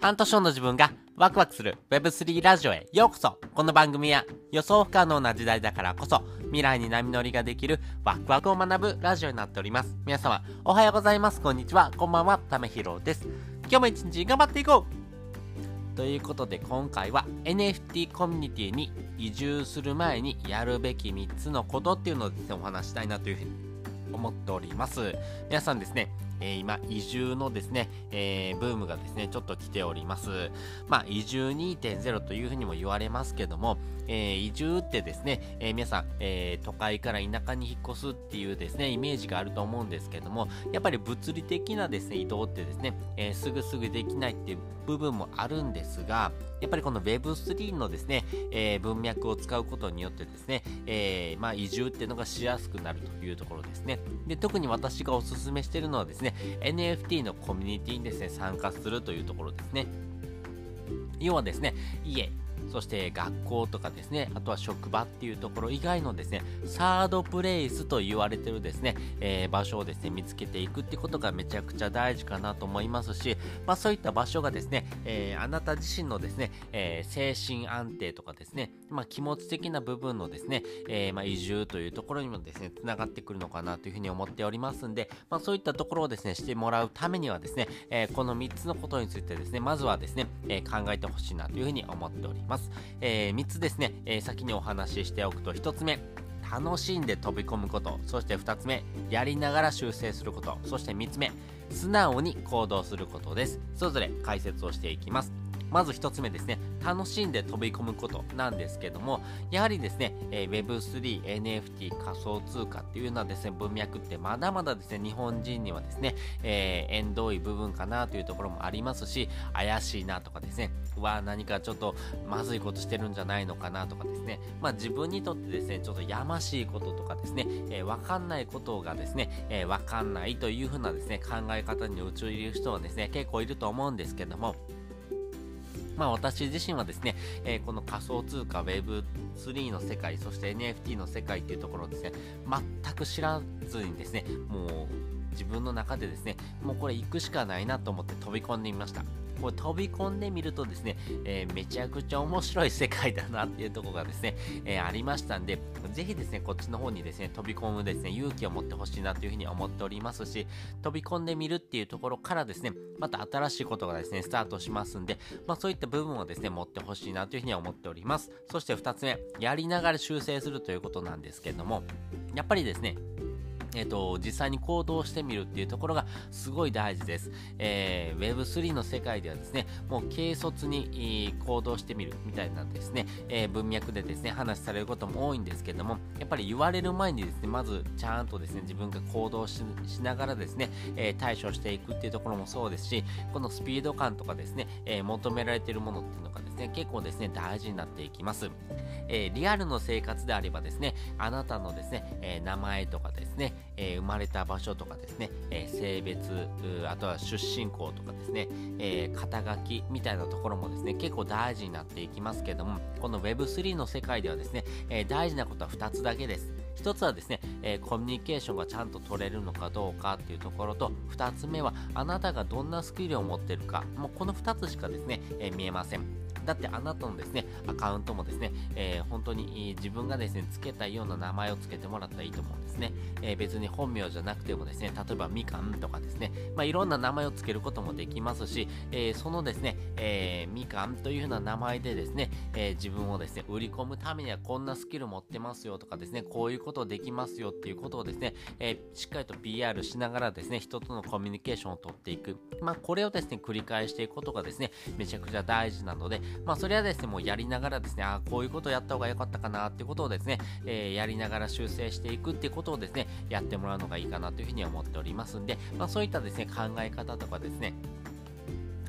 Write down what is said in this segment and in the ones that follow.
半年後の自分がワクワクする Web3 ラジオへようこそこの番組は予想不可能な時代だからこそ未来に波乗りができるワクワクを学ぶラジオになっております。皆様おはようございます。こんにちは。こんばんは。ためひろです。今日も一日頑張っていこうということで今回は NFT コミュニティに移住する前にやるべき3つのことっていうのをですねお話したいなというふうに思っております。皆さんですね、えー、今、移住のですね、えー、ブームがですね、ちょっと来ております。まあ、移住2.0というふうにも言われますけども、えー、移住ってですね、え皆さん、え都会から田舎に引っ越すっていうですね、イメージがあると思うんですけども、やっぱり物理的なですね、移動ってですね、えすぐすぐできないっていう部分もあるんですが、やっぱりこの Web3 のですね、え文脈を使うことによってですね、えまあ、移住っていうのがしやすくなるというところですね。で、特に私がおすすめしているのはですね、NFT のコミュニティにですね、参加するというところですね。要はですね、家、そして学校とかですね、あとは職場っていうところ以外のですね、サードプレイスと言われてるですね、えー、場所をですね、見つけていくってことがめちゃくちゃ大事かなと思いますし、まあそういった場所がですね、えー、あなた自身のですね、えー、精神安定とかですね、まあ気持ち的な部分のですね、えまあ移住というところにもですね、繋がってくるのかなというふうに思っておりますんで、まあそういったところをですね、してもらうためにはですね、えこの3つのことについてですね、まずはですね、え考えてほしいなというふうに思っております。。えー、3つですね、えー、先にお話ししておくと、1つ目、楽しんで飛び込むこと。そして2つ目、やりながら修正すること。そして3つ目、素直に行動することです。それぞれ解説をしていきます。まず1つ目ですね、楽しんで飛び込むことなんですけども、やはりですね、えー、Web3、NFT、仮想通貨っていうようなですね、文脈ってまだまだですね、日本人にはですね、えー、縁遠い部分かなというところもありますし、怪しいなとかですね、うわ、何かちょっとまずいことしてるんじゃないのかなとかですね、まあ自分にとってですね、ちょっとやましいこととかですね、えー、わかんないことがですね、えー、わかんないというふうなですね、考え方に陥る人はですね、結構いると思うんですけども、まあ私自身はですね、えー、この仮想通貨 Web3 の世界、そして NFT の世界っていうところをですね、全く知らずにですね、もう自分の中でですね、もうこれ行くしかないなと思って飛び込んでみました。これ飛び込んでみるとですね、えー、めちゃくちゃ面白い世界だなっていうところがですね、えー、ありましたんで、ぜひですね、こっちの方にですね、飛び込むですね、勇気を持ってほしいなというふうに思っておりますし、飛び込んでみるっていうところからですね、また新しいことがですね、スタートしますんで、まあそういった部分をですね、持ってほしいなというふうに思っております。そして2つ目、やりながら修正するということなんですけれども、やっぱりですね、えっ、ー、と、実際に行動してみるっていうところがすごい大事です。えー、Web3 の世界ではですね、もう軽率に行動してみるみたいなですね、えー、文脈でですね、話されることも多いんですけども、やっぱり言われる前にですね、まずちゃんとですね、自分が行動しながらですね、えー、対処していくっていうところもそうですし、このスピード感とかですね、えー、求められているものっていうのがですね、結構ですね、大事になっていきます。えー、リアルの生活であればですね、あなたのですね、えー、名前とかですね、えー、生まれた場所とかですね、え性別、あとは出身校とかですね、え肩書きみたいなところもですね、結構大事になっていきますけども、この Web3 の世界ではですね、え大事なことは2つだけです。1つはですね、えコミュニケーションがちゃんと取れるのかどうかっていうところと、2つ目はあなたがどんなスキルを持ってるか、もうこの2つしかですね、え見えません。だってあなたのですね、アカウントもですね、えー、本当に自分がですね、付けたような名前を付けてもらったらいいと思うんですね。えー、別に本名じゃなくてもですね、例えばみかんとかですね、まあ、いろんな名前を付けることもできますし、えー、そのですね、えみかんというような名前でですね、え自分をですね、売り込むためにはこんなスキル持ってますよとかですね、こういうことできますよっていうことをですね、えしっかりと PR しながらですね、人とのコミュニケーションをとっていく。まあ、これをですね、繰り返していくことがですね、めちゃくちゃ大事なので、まあ、それはですね、もうやりながらですね、あこういうことをやった方が良かったかなっていうことをですね、えー、やりながら修正していくっていうことをですね、やってもらうのがいいかなというふうに思っておりますんで、まあ、そういったですね、考え方とかですね、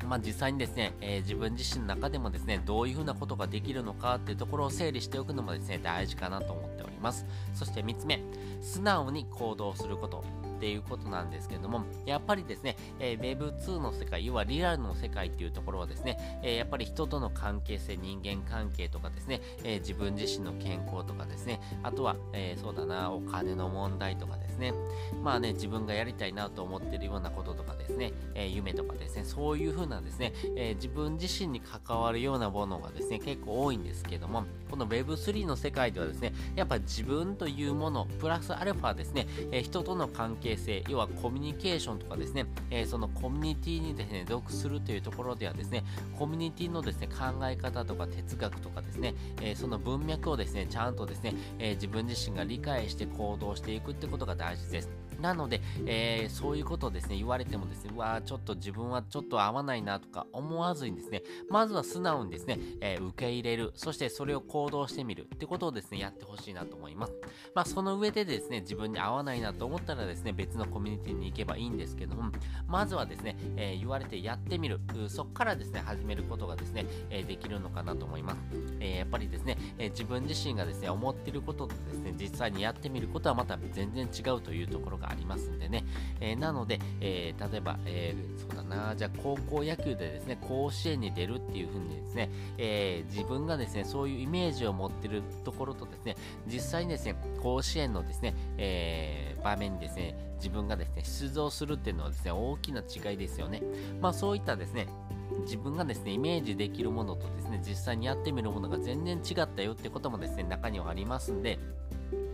まあ、実際にですね、えー、自分自身の中でもですね、どういうふうなことができるのかっていうところを整理しておくのもですね、大事かなと思っております。そして3つ目、素直に行動すること。っていうことなんですけども、やっぱりですね、えー、Web2 の世界、要はリアルの世界っていうところはですね、えー、やっぱり人との関係性、人間関係とかですね、えー、自分自身の健康とかですね、あとは、えそうだな、お金の問題とかですね、まあね、自分がやりたいなと思ってるようなこととかですね、え夢とかですね、そういう風なですね、え自分自身に関わるようなものがですね、結構多いんですけども、この Web3 の世界ではですね、やっぱ自分というもの、プラスアルファですね、え人との関係性、要はコミュニケーションとかですね、えそのコミュニティにですね、属するというところではですね、コミュニティのですね、考え方とか哲学とかですね、えその文脈をですね、ちゃんとですね、え自分自身が理解して行動していくってことが大事です。なので、えー、そういうことをですね、言われてもですね、うわーちょっと自分はちょっと合わないなとか思わずにですね、まずは素直にですね、えー、受け入れる、そしてそれを行動してみるってことをですね、やってほしいなと思います。まあ、その上でですね、自分に合わないなと思ったらですね、別のコミュニティに行けばいいんですけども、まずはですね、えー、言われてやってみる、そこからですね、始めることがですね、えできるのかなと思います。えやっぱりですね、え自分自身がですね、思ってることとですね、実際にやってみることはまた全然違うというところがありますんでね、えなので、え例えば、えそうだな、じゃあ高校野球でですね、甲子園に出るっていう風にですね、え自分がですね、そういうイメージを持ってるところとですね、実際にですね、甲子園のですね、え場面にですね、自分がですね、出場するっていうのはですね、大きな違いですよね。まあそういったですね、自分がですね、イメージできるものとですね、実際にやってみるものが全然違ったよってこともですね、中にはありますんで、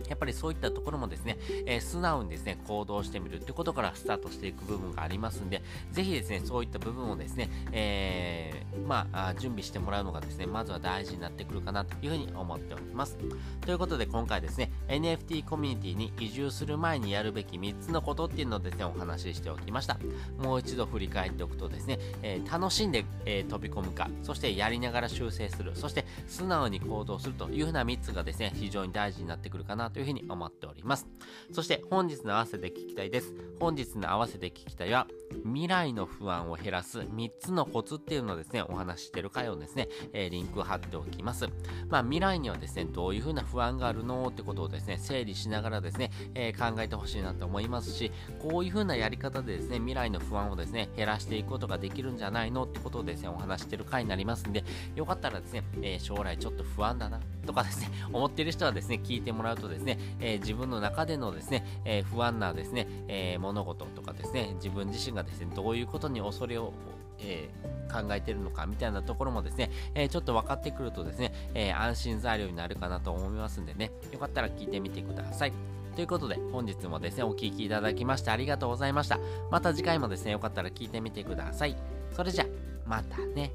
やっぱりそういったところもですね、えー、素直にですね、行動してみるってことからスタートしていく部分がありますんで、ぜひですね、そういった部分をですね、えー、まあ、準備してもらうのがですね、まずは大事になってくるかなというふうに思っております。ということで今回ですね、NFT コミュニティに移住する前にやるべき3つのことっていうのをですね、お話ししておきました。もう一度振り返っておくとですね、えー、楽しんで、え飛び込むか、そしてやりながら修正する、そして素直に行動するというふうな3つがですね、非常に大事になってくるかなとというふうに思っております。そして本日の合わせて聞きたいです。本日の合わせて聞きたいは、未来の不安を減らす3つのコツっていうのをですね、お話ししてる回をですね、えー、リンク貼っておきます。まあ未来にはですね、どういうふうな不安があるのってことをですね、整理しながらですね、えー、考えてほしいなと思いますし、こういうふうなやり方でですね、未来の不安をですね、減らしていくことができるんじゃないのってことをですね、お話してる回になりますんで、よかったらですね、えー、将来ちょっと不安だなとかですね、思ってる人はですね、聞いてもらうとですね、えー、自分の中でのですね、えー、不安なですね、えー、物事とかですね、自分自身がですね、どういうことに恐れをえ、考えてるのかみたいなところもですね、え、ちょっと分かってくるとですね、え、安心材料になるかなと思いますんでね、よかったら聞いてみてください。ということで、本日もですね、お聴きいただきましてありがとうございました。また次回もですね、よかったら聞いてみてください。それじゃ、またね。